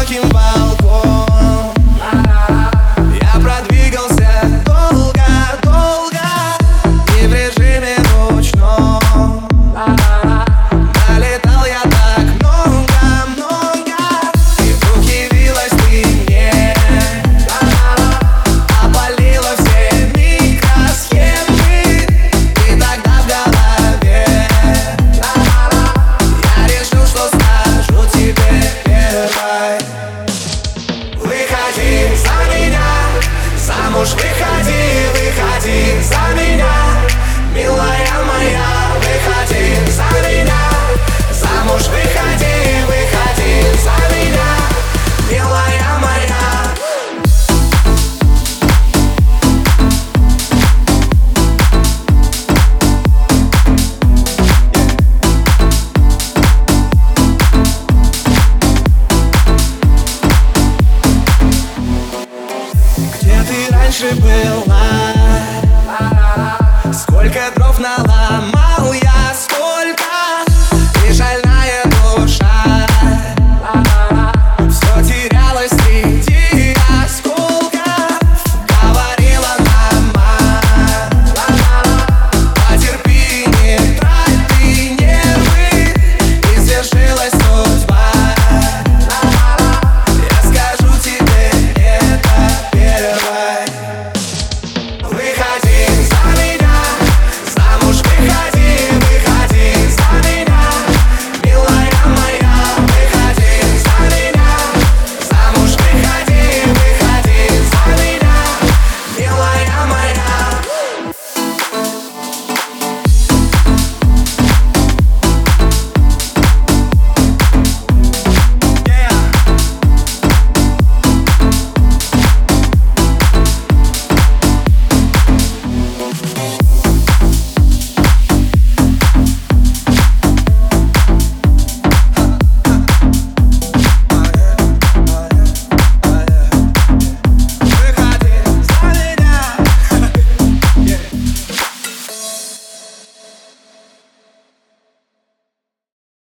talking about Замуж выходи, Где ты раньше была? Сколько дров наломал я?